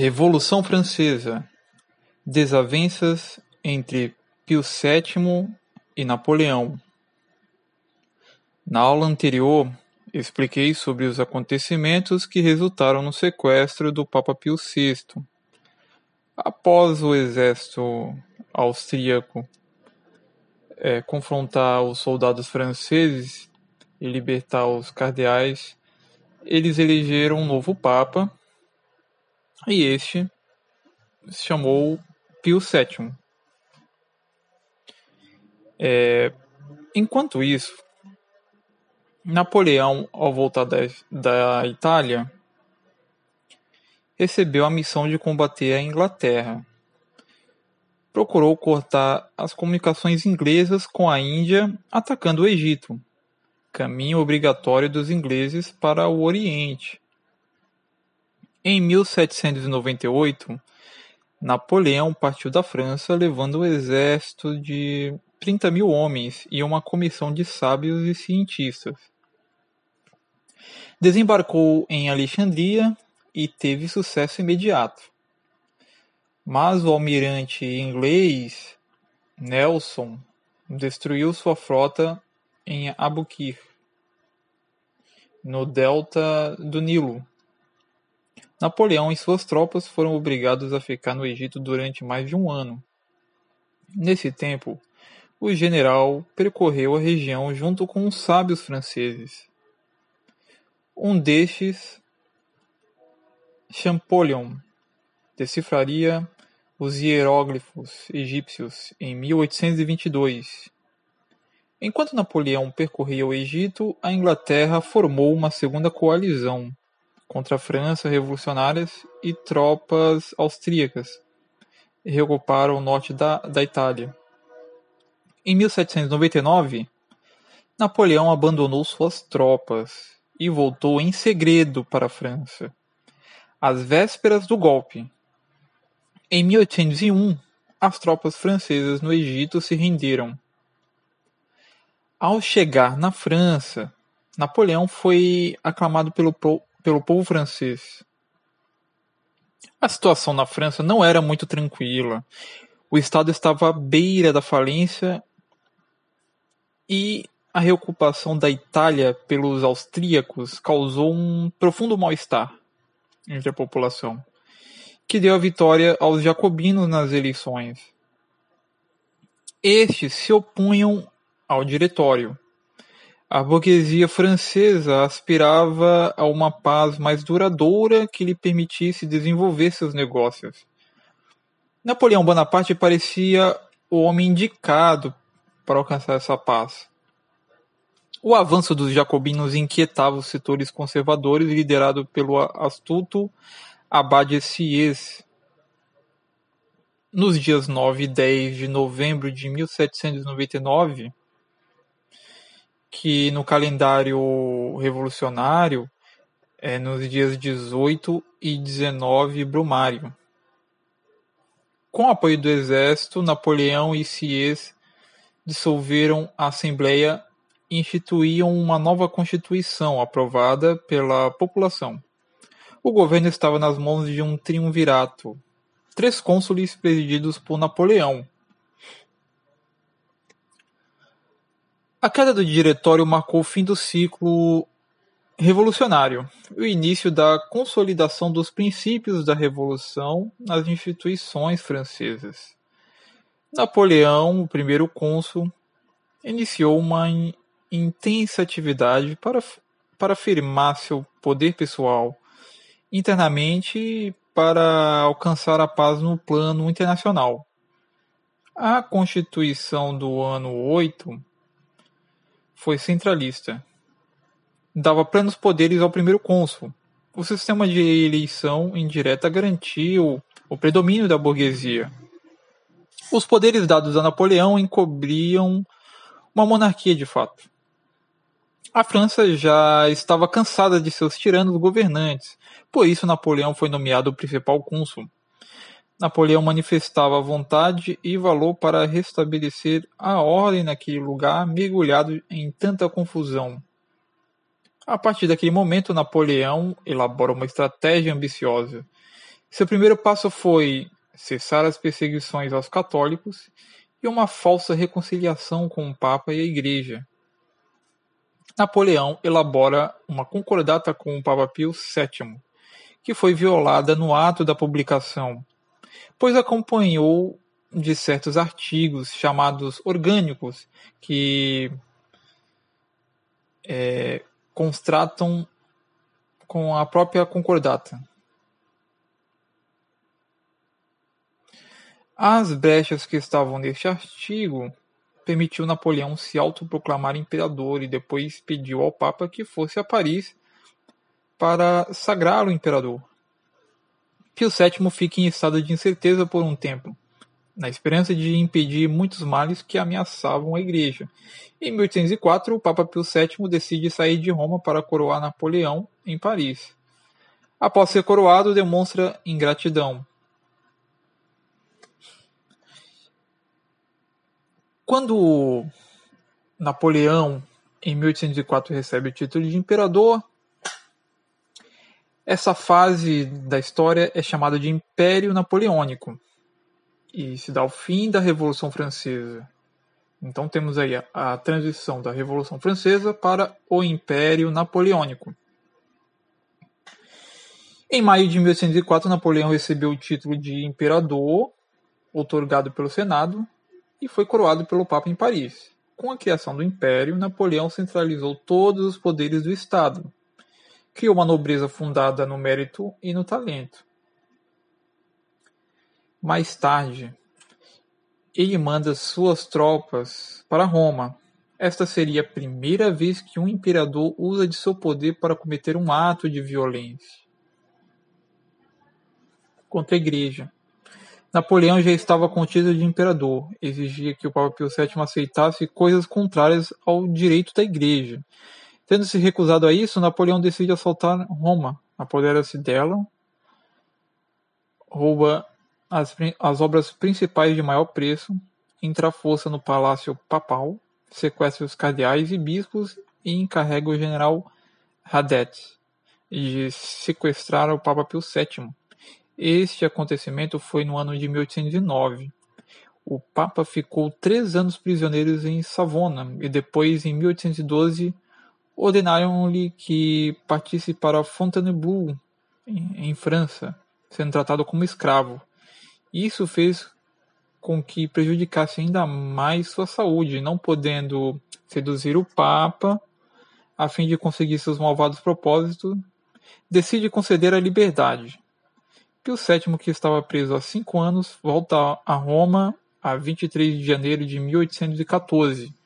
Revolução Francesa Desavenças entre Pio Sétimo e Napoleão Na aula anterior, expliquei sobre os acontecimentos que resultaram no sequestro do Papa Pio VI. Após o exército austríaco é, confrontar os soldados franceses e libertar os cardeais, eles elegeram um novo Papa e este se chamou Pio VII. É, enquanto isso, Napoleão, ao voltar da, da Itália, recebeu a missão de combater a Inglaterra. Procurou cortar as comunicações inglesas com a Índia, atacando o Egito, caminho obrigatório dos ingleses para o Oriente. Em 1798, Napoleão partiu da França levando um exército de 30 mil homens e uma comissão de sábios e cientistas. Desembarcou em Alexandria e teve sucesso imediato. Mas o almirante inglês Nelson destruiu sua frota em Abukir, no delta do Nilo, Napoleão e suas tropas foram obrigados a ficar no Egito durante mais de um ano. Nesse tempo, o general percorreu a região junto com os sábios franceses. Um destes, Champollion, decifraria os hieróglifos egípcios em 1822. Enquanto Napoleão percorria o Egito, a Inglaterra formou uma segunda coalizão contra a França revolucionárias e tropas austríacas reocuparam o norte da, da Itália. Em 1799, Napoleão abandonou suas tropas e voltou em segredo para a França, às vésperas do golpe. Em 1801, as tropas francesas no Egito se renderam. Ao chegar na França, Napoleão foi aclamado pelo, pelo povo francês. A situação na França não era muito tranquila. O Estado estava à beira da falência e a reocupação da Itália pelos austríacos causou um profundo mal-estar entre a população, que deu a vitória aos jacobinos nas eleições. Estes se opunham ao diretório a burguesia francesa aspirava a uma paz mais duradoura que lhe permitisse desenvolver seus negócios. Napoleão Bonaparte parecia o homem indicado para alcançar essa paz. O avanço dos jacobinos inquietava os setores conservadores liderado pelo astuto Abade Sieyès. Nos dias 9 e 10 de novembro de 1799, que no calendário revolucionário é nos dias 18 e 19 Brumário. Com o apoio do exército, Napoleão e Sieyès dissolveram a Assembleia e instituíam uma nova Constituição aprovada pela população. O governo estava nas mãos de um triunvirato, três cônsules presididos por Napoleão, A queda do diretório marcou o fim do ciclo revolucionário o início da consolidação dos princípios da Revolução nas instituições francesas. Napoleão, o primeiro cônsul, iniciou uma intensa atividade para, para afirmar seu poder pessoal internamente e para alcançar a paz no plano internacional. A Constituição do ano 8 foi centralista. Dava plenos poderes ao primeiro cônsul. O sistema de eleição indireta garantiu o predomínio da burguesia. Os poderes dados a Napoleão encobriam uma monarquia de fato. A França já estava cansada de seus tiranos governantes, por isso Napoleão foi nomeado o principal cônsul. Napoleão manifestava vontade e valor para restabelecer a ordem naquele lugar mergulhado em tanta confusão. A partir daquele momento, Napoleão elabora uma estratégia ambiciosa, Seu primeiro passo foi cessar as perseguições aos católicos e uma falsa reconciliação com o Papa e a Igreja. Napoleão elabora uma concordata com o Papa Pio VII, que foi violada no ato da publicação, pois acompanhou de certos artigos chamados orgânicos que é, com a própria concordata. As brechas que estavam neste artigo permitiu Napoleão se autoproclamar imperador e depois pediu ao Papa que fosse a Paris para sagrá-lo imperador. Pio VII fica em estado de incerteza por um tempo, na esperança de impedir muitos males que ameaçavam a Igreja. Em 1804, o Papa Pio VII decide sair de Roma para coroar Napoleão em Paris. Após ser coroado, demonstra ingratidão, Quando Napoleão, em 1804, recebe o título de imperador, essa fase da história é chamada de Império Napoleônico e se dá o fim da Revolução Francesa. Então temos aí a, a transição da Revolução Francesa para o Império Napoleônico. Em maio de 1804, Napoleão recebeu o título de imperador, otorgado pelo Senado, e foi coroado pelo Papa em Paris. Com a criação do Império, Napoleão centralizou todos os poderes do Estado. Criou uma nobreza fundada no mérito e no talento. Mais tarde, ele manda suas tropas para Roma. Esta seria a primeira vez que um imperador usa de seu poder para cometer um ato de violência contra a igreja. Napoleão já estava contido de imperador, exigia que o Papa Pio VII aceitasse coisas contrárias ao direito da Igreja. Tendo se recusado a isso, Napoleão decide assaltar Roma, apodera-se dela, rouba as, as obras principais de maior preço, entra à força no palácio papal, sequestra os cardeais e bispos e encarrega o general Radet de sequestrar o Papa Pio VII este acontecimento foi no ano de 1809. O Papa ficou três anos prisioneiro em Savona e depois, em 1812, ordenaram-lhe que partisse para Fontainebleau, em França, sendo tratado como escravo. Isso fez com que prejudicasse ainda mais sua saúde, não podendo seduzir o Papa a fim de conseguir seus malvados propósitos, decide conceder a liberdade. Pio VII, que estava preso há cinco anos, volta a Roma a 23 de janeiro de 1814.